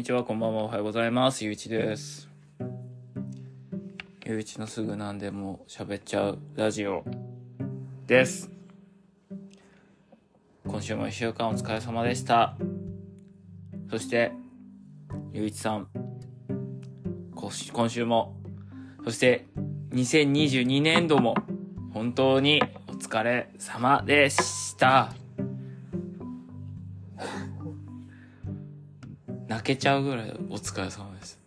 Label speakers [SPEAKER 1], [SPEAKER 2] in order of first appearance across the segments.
[SPEAKER 1] にちは、こんばんは、おはようございます。ゆういちです。ゆういちのすぐ何でも喋っちゃうラジオです。今週も一週間お疲れ様でした。そして、ゆういちさん、今週今週も、そして、2022年度も、本当にお疲れ様でした。けちゃうぐらいお疲れ様です。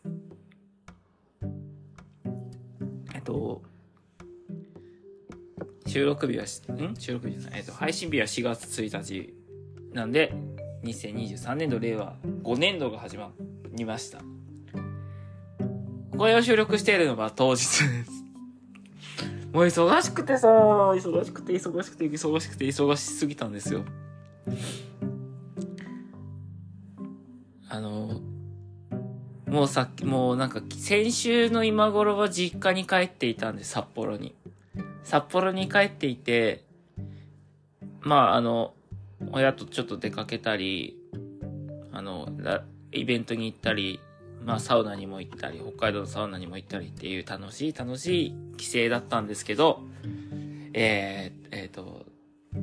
[SPEAKER 1] えっと、収録日は、ん？収録日じゃない。えっと、配信日は4月1日なんで、2023年度令和5年度が始まりました。これを収録しているのが当日です。もう忙しくてさ、忙しくて忙しくて忙しくて忙しすぎたんですよ。あの、もうさっき、もうなんか先週の今頃は実家に帰っていたんで、札幌に。札幌に帰っていて、まああの、親とちょっと出かけたり、あの、イベントに行ったり、まあサウナにも行ったり、北海道のサウナにも行ったりっていう楽しい楽しい帰省だったんですけど、えー、えー、と、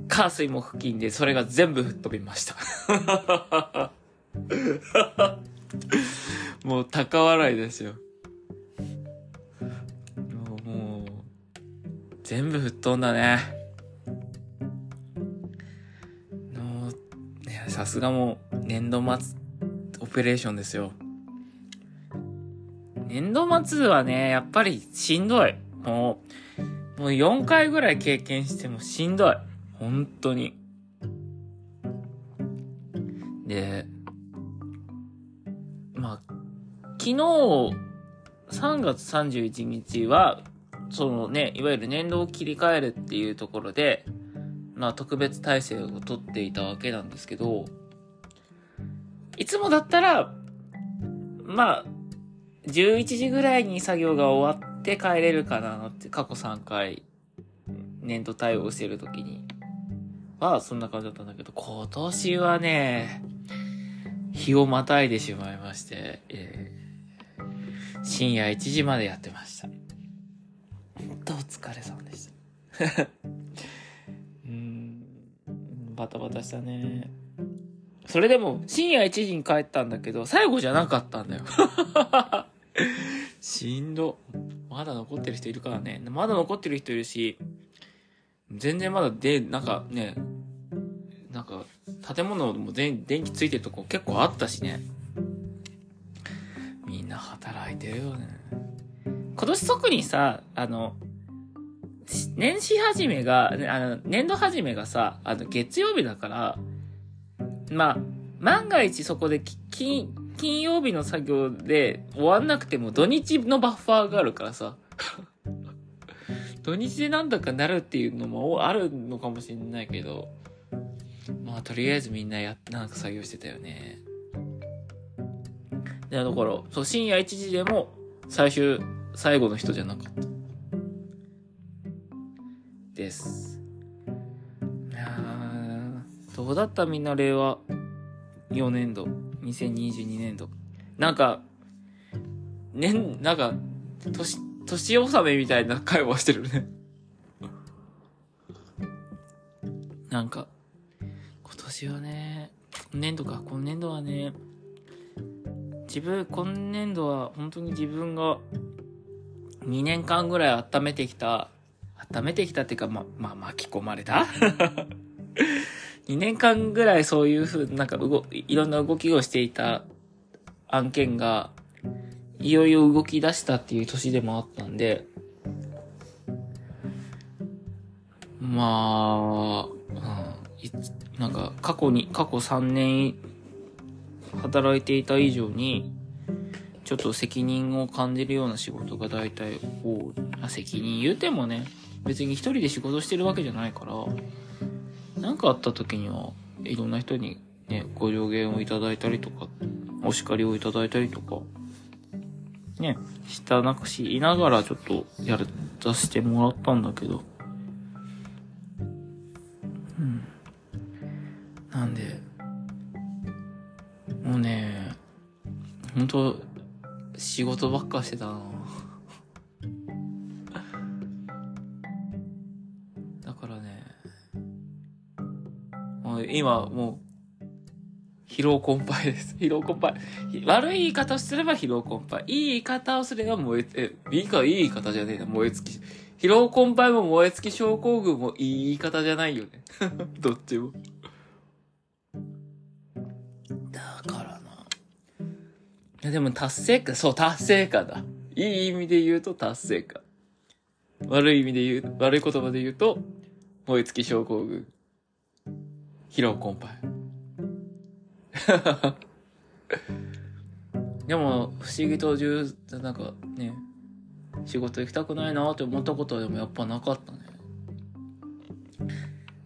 [SPEAKER 1] 火水も付近でそれが全部吹っ飛びました。もう高笑いですよ。もう、全部吹っ飛んだね。のねさすがもう年度末オペレーションですよ。年度末はね、やっぱりしんどい。もう、もう4回ぐらい経験してもしんどい。本当に。で、昨日、3月31日は、そのね、いわゆる年度を切り替えるっていうところで、まあ特別体制をとっていたわけなんですけど、いつもだったら、まあ、11時ぐらいに作業が終わって帰れるかなって、過去3回、年度対応してる時に、は、そんな感じだったんだけど、今年はね、日をまたいでしまいまして、えー深夜1時までやってました。ほんとお疲れ様でした。うーん、バタバタしたね。それでも、深夜1時に帰ったんだけど、最後じゃなかったんだよ。しんど。まだ残ってる人いるからね。まだ残ってる人いるし、全然まだで、なんかね、なんか、建物も全電気ついてるとこ結構あったしね。いてるよね。今年特にさ、あの、年始始めが、あの、年度始めがさ、あの、月曜日だから、まあ、万が一そこで金、金曜日の作業で終わんなくても土日のバッファーがあるからさ、土日でなんだかなるっていうのもあるのかもしれないけど、まあとりあえずみんなや、なんか作業してたよね。で、だから、そう、深夜1時でも最終、最後の人じゃなかった。です。いやーどうだったみんな令和？4年度、2022年度。なんか、年、なんか、年、年納めみたいな会話してるね。なんか、今年はね、今年度か、今年度はね、自分、今年度は本当に自分が2年間ぐらい温めてきた、温めてきたっていうか、ま、まあ、巻き込まれた ?2 年間ぐらいそういうふう、なんか動、いろんな動きをしていた案件が、いよいよ動き出したっていう年でもあったんで、まあ、うん、なんか過去に、過去3年働いていた以上に、ちょっと責任を感じるような仕事が大体多い。責任言うてもね、別に一人で仕事してるわけじゃないから、なんかあった時には、いろんな人にね、ご助言をいただいたりとか、お叱りをいただいたりとか、ね、したなくし、いながらちょっとやらさせてもらったんだけど、なんで、もうね、と、仕事ばっかしてたなだからね、もう今、もう、疲労困憊です。疲労困憊。悪い言い方をすれば疲労困憊。いい言い方をすれば燃え、え、いいか、いい言い方じゃねえな、燃え尽き。疲労困憊も燃え尽き症候群もいい言い方じゃないよね。どっちも。いや、でも達成感、そう、達成感だ。いい意味で言うと達成感。悪い意味で言う、悪い言葉で言うと、燃え尽き症候群。疲労困憊。でも、不思議と重、なんかね、仕事行きたくないなって思ったことはでもやっぱなかったね。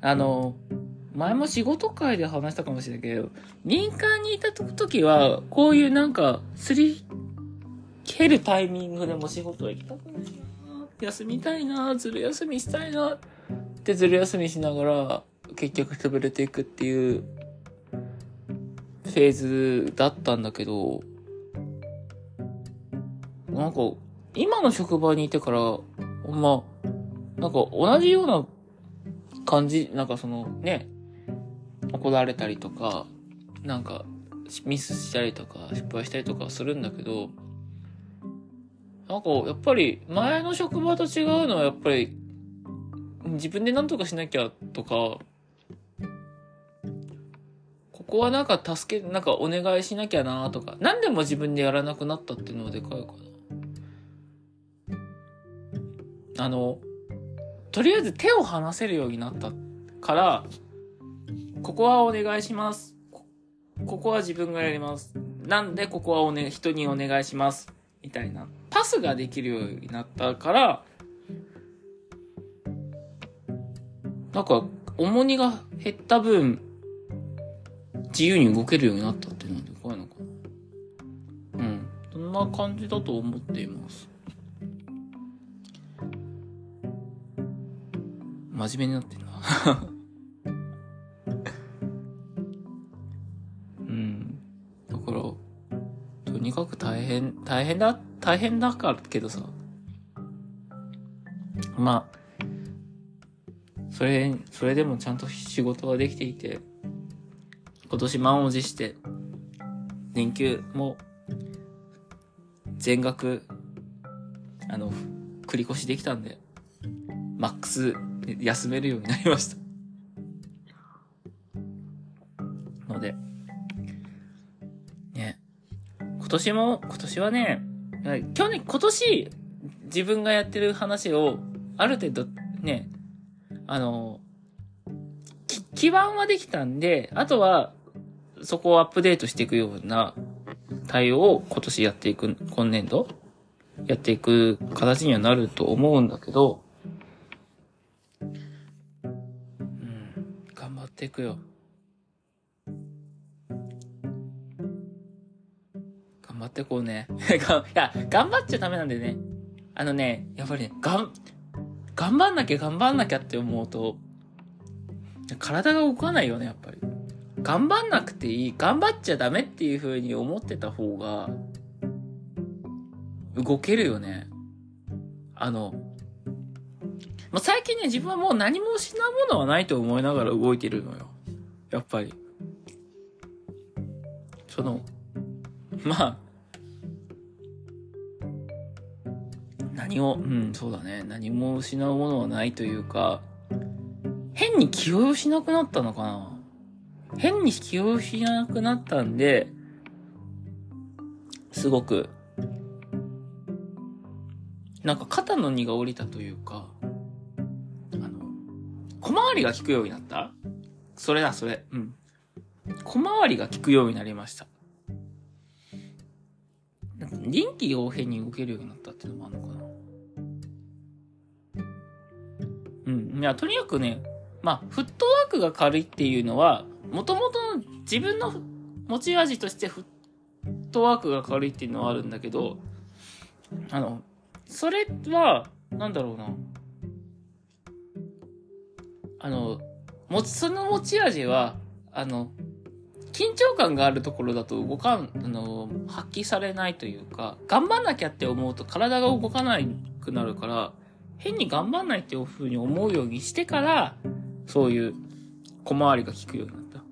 [SPEAKER 1] あの、前も仕事会で話したかもしれないけど、民間にいた時は、こういうなんか、すり蹴るタイミングでも仕事行きたくない。な休みたいなずる休みしたいなってずる休みしながら、結局潰れていくっていう、フェーズだったんだけど、なんか、今の職場にいてから、ほんま、なんか同じような感じ、なんかそのね、怒られたりとか、なんかミスしたりとか失敗したりとかするんだけど、なんかやっぱり前の職場と違うのはやっぱり自分で何とかしなきゃとか、ここはなんか助け、なんかお願いしなきゃなとか、何でも自分でやらなくなったっていうのはでかいかな。あの、とりあえず手を離せるようになったから、ここはお願いします。ここは自分がやります。なんでここはおね、人にお願いします。みたいな。パスができるようになったから、なんか、重荷が減った分、自由に動けるようになったっていうのはでかいのかな。うん。そんな感じだと思っています。真面目になってんな。とにかく大変、大変だ、大変だからけどさ。まあ、それ、それでもちゃんと仕事ができていて、今年満を持して、年休も、全額、あの、繰り越しできたんで、マックス休めるようになりました。年も、今年はね、去年、今年、自分がやってる話を、ある程度、ね、あの、基盤はできたんで、あとは、そこをアップデートしていくような対応を今年やっていく、今年度やっていく形にはなると思うんだけど、うん、頑張っていくよ。張ってこうね。いや、頑張っちゃダメなんでね。あのね、やっぱりね、がん、頑張んなきゃ頑張んなきゃって思うと、体が動かないよね、やっぱり。頑張んなくていい、頑張っちゃダメっていう風に思ってた方が、動けるよね。あの、ま、最近ね、自分はもう何も失うものはないと思いながら動いてるのよ。やっぱり。その、まあ、を、うん、そうだね。何も失うものはないというか、変に気をしなくなったのかな。変に気をしなくなったんで、すごく、なんか肩の荷が下りたというか、あの、小回りが効くようになったそれだ、それ。うん。小回りが効くようになりました。なんか臨機応変に動けるようになったっていうのもあるのかな。いや、とにかくね、まあ、フットワークが軽いっていうのは、もともとの自分の持ち味としてフットワークが軽いっていうのはあるんだけど、あの、それは、なんだろうな。あの、もち、その持ち味は、あの、緊張感があるところだと動かん、あの、発揮されないというか、頑張んなきゃって思うと体が動かなくなるから、変に頑張んないっていうふうに思うようにしてから、そういう小回りが効くようになった。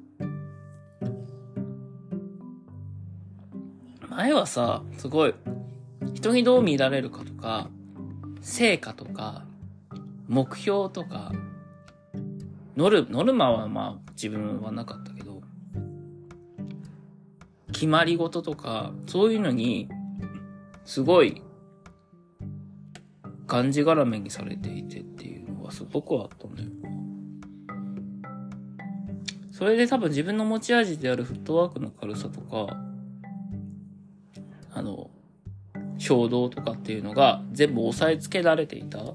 [SPEAKER 1] 前はさ、すごい、人にどう見られるかとか、成果とか、目標とか、ノル、ノルマはまあ自分はなかったけど、決まり事とか、そういうのに、すごい、がんじがらめにされていてっていうのはすごくあったんだよそれで多分自分の持ち味であるフットワークの軽さとか、あの、衝動とかっていうのが全部押さえつけられていた。っ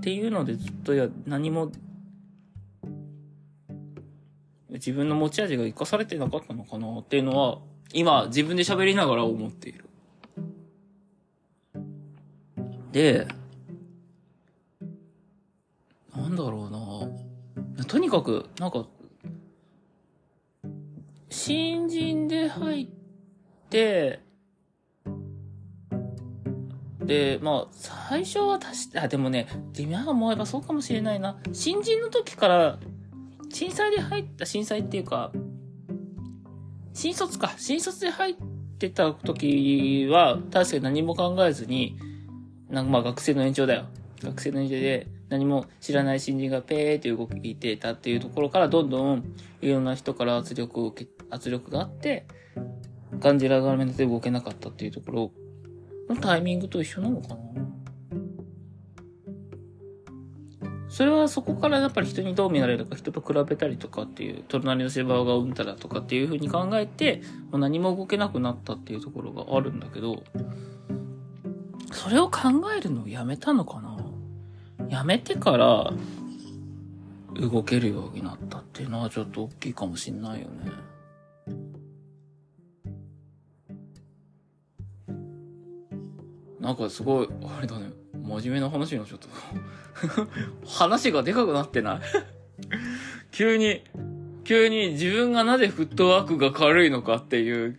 [SPEAKER 1] ていうのでずっとや、何も、自分の持ち味が生かされてなかったのかなっていうのは、今自分で喋りながら思っている。で、なんだろうなとにかく、なんか、新人で入って、で、まあ、最初は確か、あ、でもね、今思えばそうかもしれないな。新人の時から、震災で入った、震災っていうか、新卒か。新卒で入ってた時は、確かに何も考えずに、なんかまあ学生の延長だよ。学生の延長で何も知らない新人がペーって動いてたっていうところからどんどんいろんな人から圧力を受け、圧力があって、感じらがめで動けなかったっていうところのタイミングと一緒なのかな？それはそこからやっぱり人にどう見られるか、人と比べたりとかっていう、隣の芝がうんたらとかっていう風に考えて、もう何も動けなくなったっていうところがあるんだけど、それを考えるのをやめたのかな？やめてから動けるようになったっていうのはちょっと大きいかもしんないよね。なんかすごい、あれだね、真面目な話になっちゃった。話がでかくなってない急に、急に自分がなぜフットワークが軽いのかっていう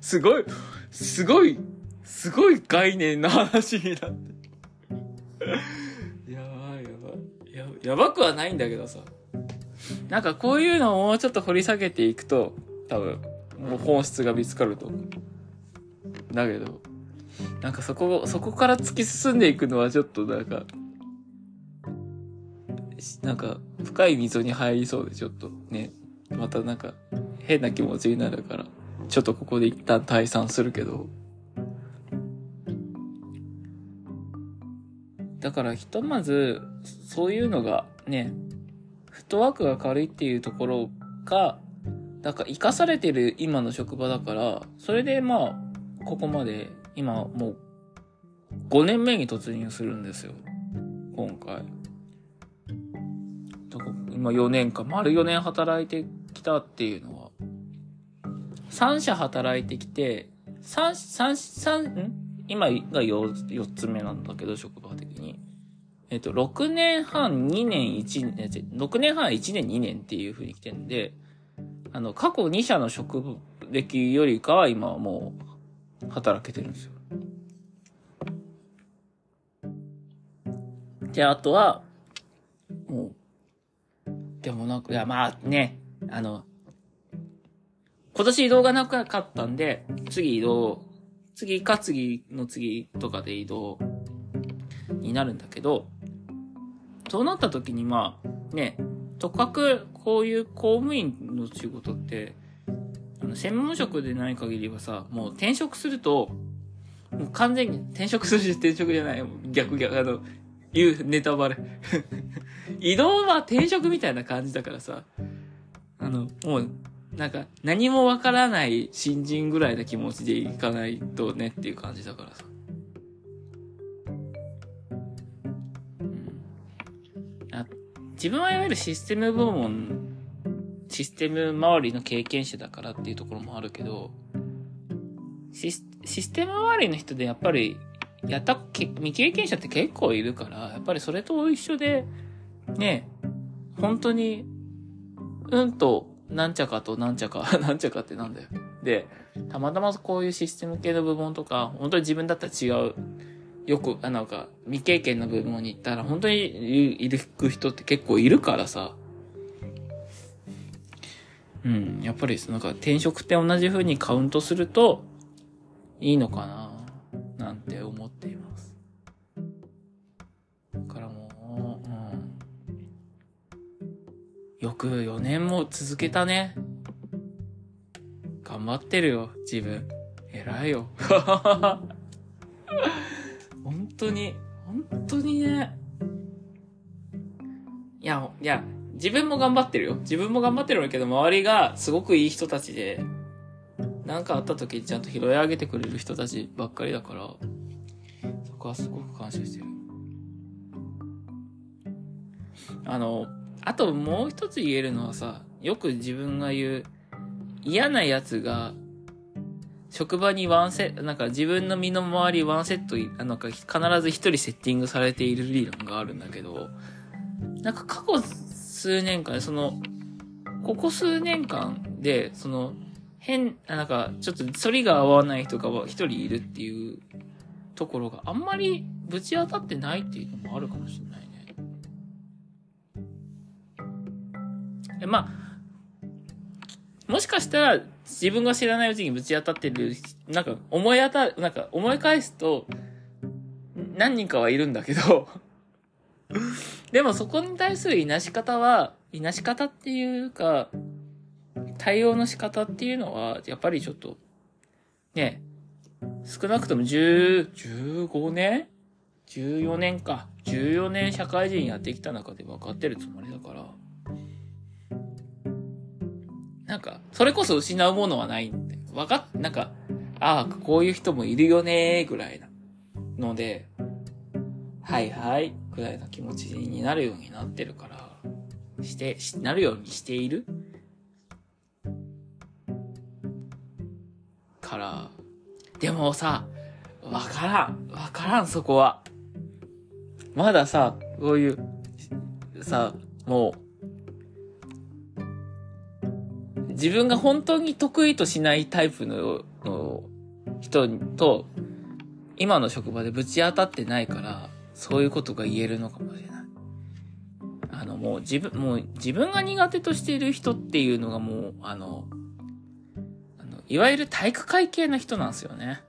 [SPEAKER 1] すごい、すごいすごい概念の話になって。やばいやばい。や、やばくはないんだけどさ。なんかこういうのをもうちょっと掘り下げていくと、多分、もう本質が見つかると思う。だけど、なんかそこ、そこから突き進んでいくのはちょっとなんか、なんか深い溝に入りそうでちょっとね、またなんか変な気持ちになるから、ちょっとここで一旦退散するけど、だからひとまず、そういうのがね、フットワークが軽いっていうところが、だから生かされてる今の職場だから、それでまあ、ここまで、今もう、5年目に突入するんですよ。今回。今4年間、丸4年働いてきたっていうのは、3社働いてきて、3、3、3、ん？今が 4, 4つ目なんだけど、職場。えっと、6年半、2年、1年、6年半、1年、2年っていう風に来てるんで、あの、過去2社の職歴よりかは今はもう、働けてるんですよ。で、あとは、もう、でもなんか、いや、まあね、あの、今年移動がなかったんで、次移動次か次の次とかで移動になるんだけど、そうなった時にまあ、ね、とかくこういう公務員の仕事って、あの、専門職でない限りはさ、もう転職すると、もう完全に転職するし転職じゃない。逆逆、あの、言うネタバレ 移動は転職みたいな感じだからさ、あの、もうなんか、何もわからない新人ぐらいな気持ちでいかないとねっていう感じだからさ。自分はいわゆるシステム部門、システム周りの経験者だからっていうところもあるけど、シスシステム周りの人でやっぱり、やった、未経験者って結構いるから、やっぱりそれと一緒で、ね、本当にうんと、なんちゃかとなんちゃか、なんちゃかってなんだよ。で、たまたまこういうシステム系の部門とか、本当に自分だったら違う、よく、あ、なんか、未経験の部門に行ったら、本当にいる人って結構いるからさ。うん、やっぱり、なんか転職って同じ風にカウントすると、いいのかな、なんて思っています。だからもう、うん。よく4年も続けたね。頑張ってるよ、自分。偉いよ。本当に、本当にね。いや、いや、自分も頑張ってるよ。自分も頑張ってるけど、周りがすごくいい人たちで、なんかあった時ちゃんと拾い上げてくれる人たちばっかりだから、そこはすごく感謝してる。あの、あともう一つ言えるのはさ、よく自分が言う、嫌なやつが、職場にワンセット、なんか自分の身の回りワンセット、なんか必ず一人セッティングされている理論があるんだけど、なんか過去数年間、その、ここ数年間で、その、変、なんか、ちょっと反りが合わない人が一人いるっていうところがあんまりぶち当たってないっていうのもあるかもしれないね。え、まあ、もしかしたら自分が知らないうちにぶち当たってる、なんか思い当たる、なんか思い返すと何人かはいるんだけど でもそこに対するいなし方は、いなし方っていうか、対応の仕方っていうのは、やっぱりちょっと、ね、少なくとも10、15年 ?14 年か。14年社会人やってきた中で分かってるつもりだから。なんか、それこそ失うものはないんで。分かっ、なんか、ああ、こういう人もいるよねーぐらいなので、はいはい、ぐらいな気持ちになるようになってるから、して、しなるようにしている？から、でもさ、わからん。わからん、そこは。まださ、こういう、さ、もう、自分が本当に得意としないタイプのの人と、今の職場でぶち当たってないから、そういうことが言えるのかもしれない。あの、もう自分、もう自分が苦手としている人っていうのがもう、あの、あのいわゆる体育会系の人なんですよね。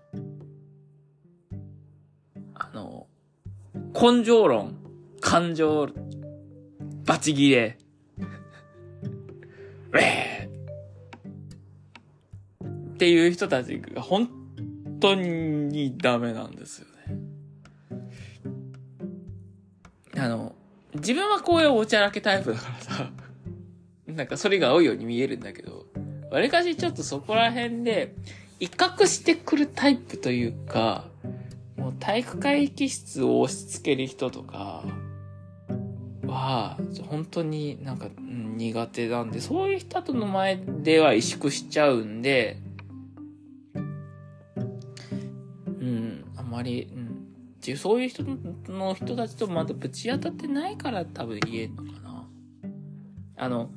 [SPEAKER 1] あの、根性論、感情、バチギレ、ウェーっていう人たちが本当にダメなんですよね。あの、自分はこういうおちゃらけタイプだからさ、なんかそれが合うように見えるんだけど、わりかしちょっとそこら辺で、威嚇してくるタイプというか、もう体育会議室を押し付ける人とかは、本当になんか、苦手なんで、そういう人との前では萎縮しちゃうんで、まり、うん、そういう人の人たちとまだぶち当たってないから多分言えんのかな。あの、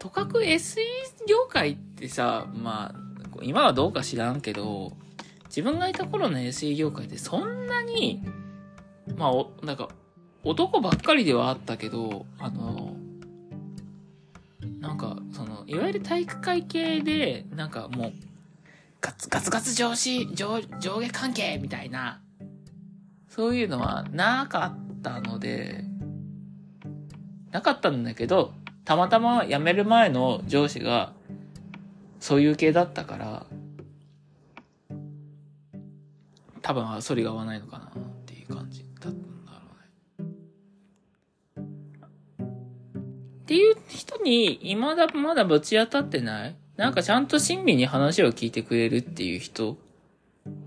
[SPEAKER 1] とかく SE 業界ってさ、まあ、今はどうか知らんけど、自分がいた頃の SE 業界ってそんなに、まあ、お、なんか、男ばっかりではあったけど、あの、なんか、その、いわゆる体育会系で、なんかもう、ガツガツガツ上司、上、上下関係みたいな、そういうのはなかったので、なかったんだけど、たまたま辞める前の上司が、そういう系だったから、多分、それが合わないのかなっていう感じだったんだろうね。っていう人に、未だまだぶち当たってないなんかちゃんと親身に話を聞いてくれるっていう人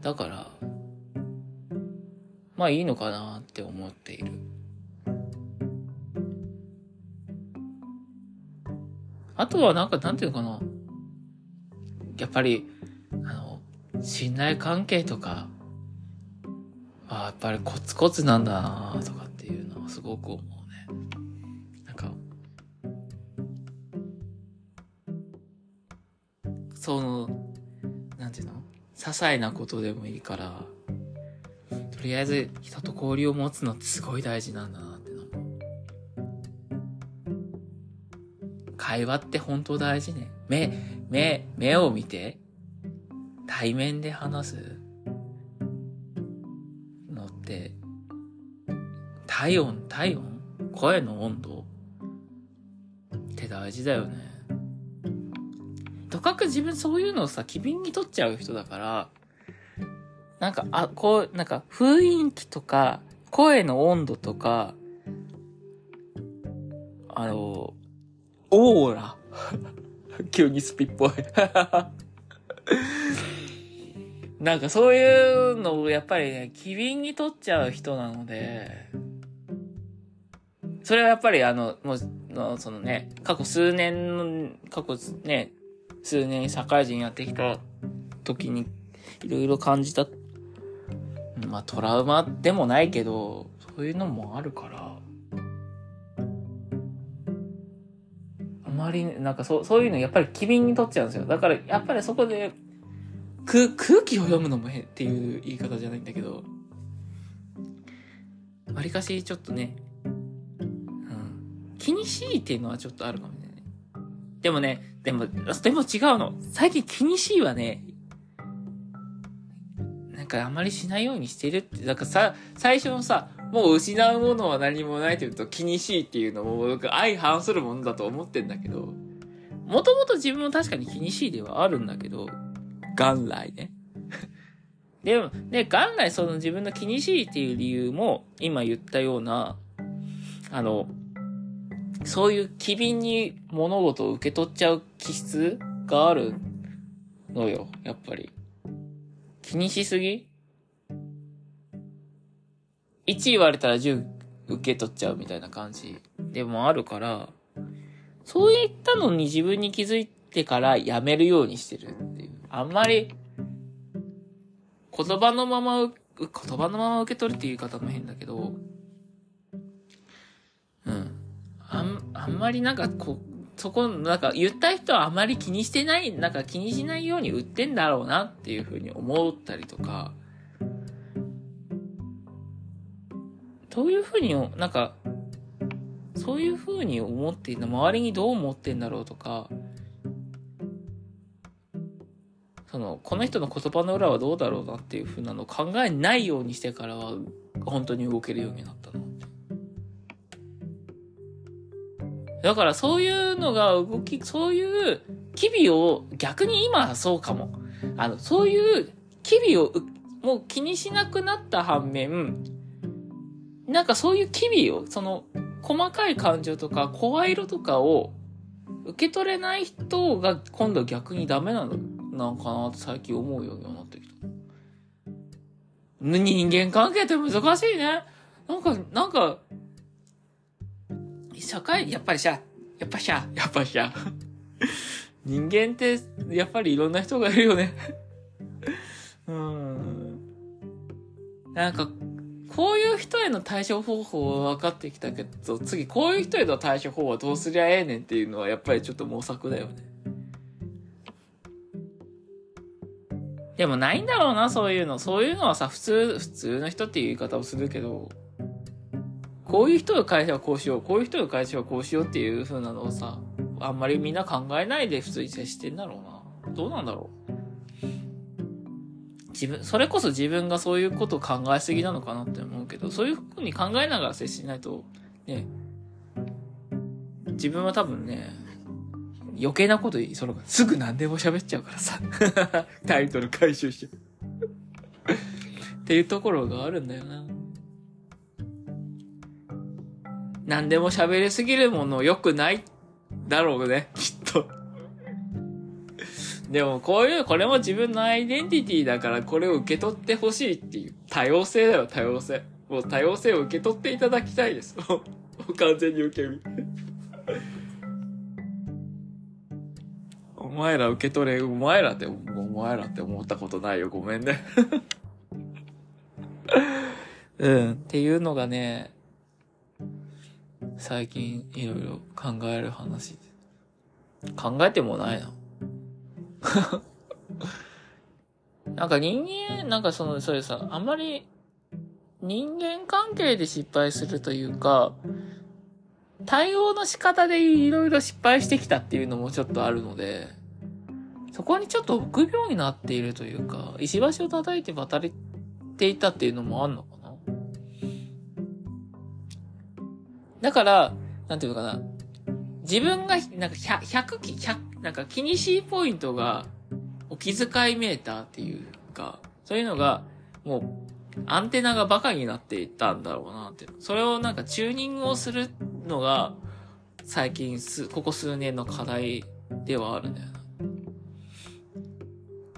[SPEAKER 1] だから、まあいいのかなって思っている。あとはなんか、なんていうのかな。やっぱり、あの、信頼関係とか、あやっぱりコツコツなんだなとかっていうのはすごく思うね。その、なんていうの？些細なことでもいいから、とりあえず人と交流を持つのってすごい大事なんだなっての。会話って本当大事ね。目、目、目を見て、対面で話すのって、体温、体温？声の温度って大事だよね。とかく自分そういうのをさ、機敏に取っちゃう人だから、なんか、あ、こう、なんか雰囲気とか、声の温度とか、あの、オーラ。急にスピっぽい なんかそういうのをやっぱりね、機敏に取っちゃう人なので、それはやっぱりあの、もう、そのね、過去数年の、過去ね、数年社会人やってきた時に、いろいろ感じた、まあトラウマでもないけど、そういうのもあるから、あまり、なんかそう、そういうのやっぱり機敏に取っちゃうんですよ。だからやっぱりそこで、空、空気を読むのも変っていう言い方じゃないんだけど、わりかしちょっとね、うん、気にしいっていうのはちょっとあるかも。でもね、でも、でも違うの。最近気にしいはね、なんかあんまりしないようにしてるって、なんかさ、最初のさ、もう失うものは何もないというと気にしいっていうのも僕相反するものだと思ってんだけど、もともと自分も確かに気にしいではあるんだけど、元来ね。でも、で、元来その自分の気にしいっていう理由も、今言ったような、あの、そういう機敏に物事を受け取っちゃう気質があるのよ、やっぱり。気にしすぎ ?1 言われたら10受け取っちゃうみたいな感じでもあるから、そういったのに自分に気づいてからやめるようにしてるっていう。あんまり、言葉のまま、言葉のまま受け取るっていう言い方も変だけど、うんあん、あんまりなんかこう、そこ、なんか言った人はあまり気にしてない、なんか気にしないように売ってんだろうなっていうふうに思ったりとか、どういうふうに、なんか、そういうふうに思っているの、周りにどう思ってんだろうとか、その、この人の言葉の裏はどうだろうなっていうふうなのを考えないようにしてからは、本当に動けるようになったの。だからそういうのが動き、そういう機微を逆に今はそうかも。あの、そういう機微をもう気にしなくなった反面、なんかそういう機微を、その細かい感情とか声色とかを受け取れない人が今度逆にダメなの、なんかなって最近思うようになってきた。人間関係って難しいね。なんか、なんか、社会、やっぱりさ、やっぱしゃ、やっぱしゃ。人間って、やっぱりいろんな人がいるよね うん。なんか、こういう人への対処方法は分かってきたけど、次こういう人への対処法はどうすりゃええねんっていうのはやっぱりちょっと模索だよね。でもないんだろうな、そういうの。そういうのはさ、普通、普通の人っていう言い方をするけど、こういう人の会社はこうしよう、こういう人の会社はこうしようっていう風なのをさ、あんまりみんな考えないで普通に接してんだろうな。どうなんだろう。自分、それこそ自分がそういうことを考えすぎなのかなって思うけど、そういう風に考えながら接しないと、ね、自分は多分ね、余計なこと言いそうすぐ何でも喋っちゃうからさ。タイトル回収しちゃう。っていうところがあるんだよな。何でも喋りすぎるもの良くないだろうね、きっと。でもこういう、これも自分のアイデンティティだからこれを受け取ってほしいっていう多様性だよ、多様性。もう多様性を受け取っていただきたいです。もう完全に受け身。お前ら受け取れ、お前らって、お前らって思ったことないよ。ごめんね。うん。っていうのがね、最近いろいろ考える話考えてもないな。なんか人間、なんかその、それさ、あんまり人間関係で失敗するというか、対応の仕方でいろいろ失敗してきたっていうのもちょっとあるので、そこにちょっと臆病になっているというか、石橋を叩いて渡れていたっていうのもあんのだから、なんていうのかな。自分が、なんか100、100、100なんか気にしいポイントが、お気遣いメーターっていうか、そういうのが、もう、アンテナがバカになっていったんだろうなって。それをなんかチューニングをするのが、最近す、ここ数年の課題ではあるんだよな。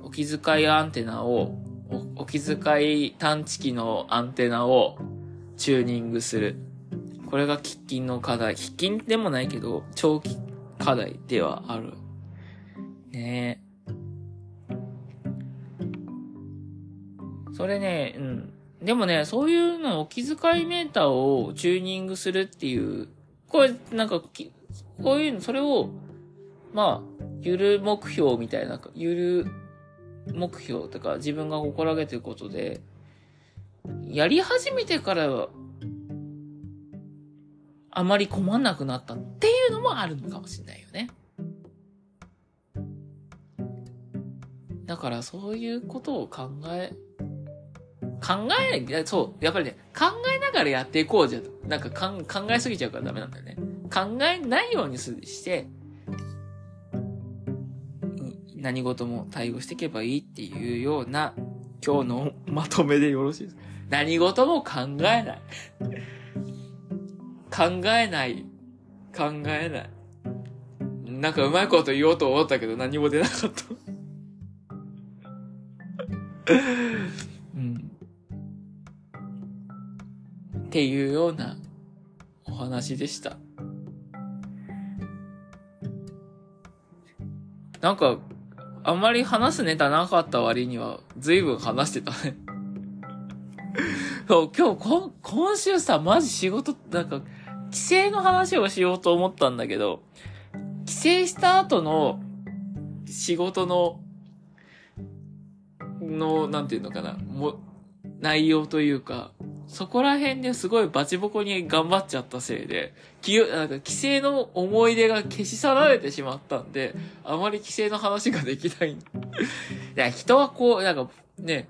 [SPEAKER 1] お気遣いアンテナを、おお気遣い探知機のアンテナをチューニングする。これが喫緊の課題。喫緊でもないけど、長期課題ではある。ねえ。それね、うん。でもね、そういうのお気遣いメーターをチューニングするっていう、これ、なんか、こういうの、それを、まあ、ゆる目標みたいな、ゆる目標とか自分が心がけてることで、やり始めてからあまり困んなくなったっていうのもあるのかもしれないよね。だからそういうことを考え、考え、そう、やっぱりね、考えながらやっていこうじゃ、なんか考えすぎちゃうからダメなんだよね。考えないようにすして、何事も対応していけばいいっていうような今日のまとめでよろしいですか？何事も考えない。考えない。考えない。なんかうまいこと言おうと思ったけど何も出なかった うん。っていうようなお話でした。なんか、あんまり話すネタなかった割には、随分話してたね そう、今日、今週さ、マジ仕事、なんか、帰省の話をしようと思ったんだけど、帰省した後の仕事の、の、なんていうのかな、も、内容というか、そこら辺ですごいバチボコに頑張っちゃったせいで、きなんか帰省の思い出が消し去られてしまったんで、あまり帰省の話ができない。いや、人はこう、なんかね、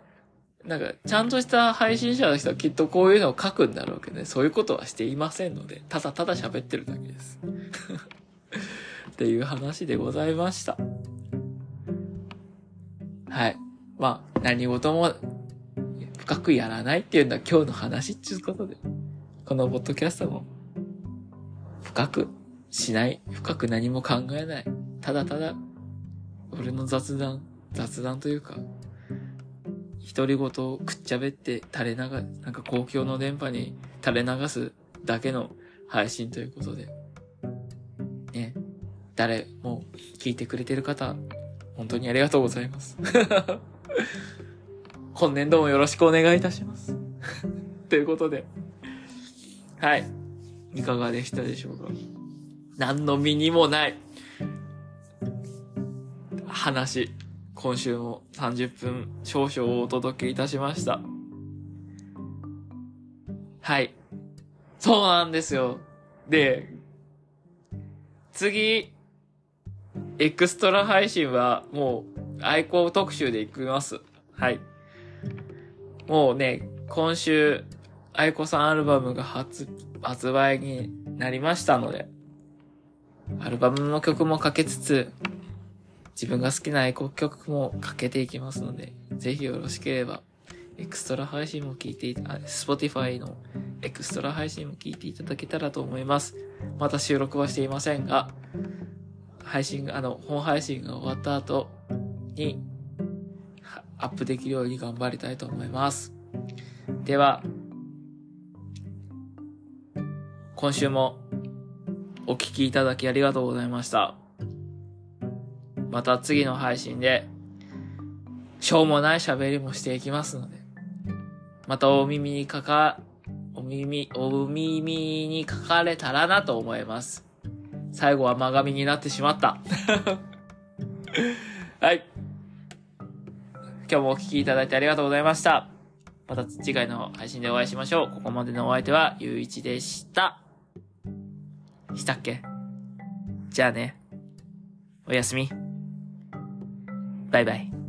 [SPEAKER 1] なんか、ちゃんとした配信者の人はきっとこういうのを書くんだろうけどね、そういうことはしていませんので、ただただ喋ってるだけです。っていう話でございました。はい。まあ、何事も深くやらないっていうのは今日の話っていうことで、このポッドキャストも、深くしない、深く何も考えない、ただただ、俺の雑談、雑談というか、独り言をくっちゃべって垂れ流、なんか公共の電波に垂れ流すだけの配信ということで、ね、誰も聞いてくれてる方、本当にありがとうございます。今年度もよろしくお願いいたします。ということで、はい。いかがでしたでしょうか？何の身にもない話。今週も30分少々お届けいたしました。はい。そうなんですよ。で、次、エクストラ配信はもう愛好特集で行きます。はい。もうね、今週、愛子さんアルバムが発、発売になりましたので、アルバムの曲もかけつつ、自分が好きなエコ曲もかけていきますので、ぜひよろしければ、エクストラ配信も聞いていた、Spotify のエクストラ配信も聞いていただけたらと思います。また収録はしていませんが、配信、あの、本配信が終わった後に、アップできるように頑張りたいと思います。では、今週もお聴きいただきありがとうございました。また次の配信で、しょうもない喋りもしていきますので、またお耳にかか、お耳、お耳にかかれたらなと思います。最後は真髪になってしまった。はい。今日もお聞きいただいてありがとうございました。また次回の配信でお会いしましょう。ここまでのお相手は、ゆういちでした。したっけ？じゃあね。おやすみ。バイバイ。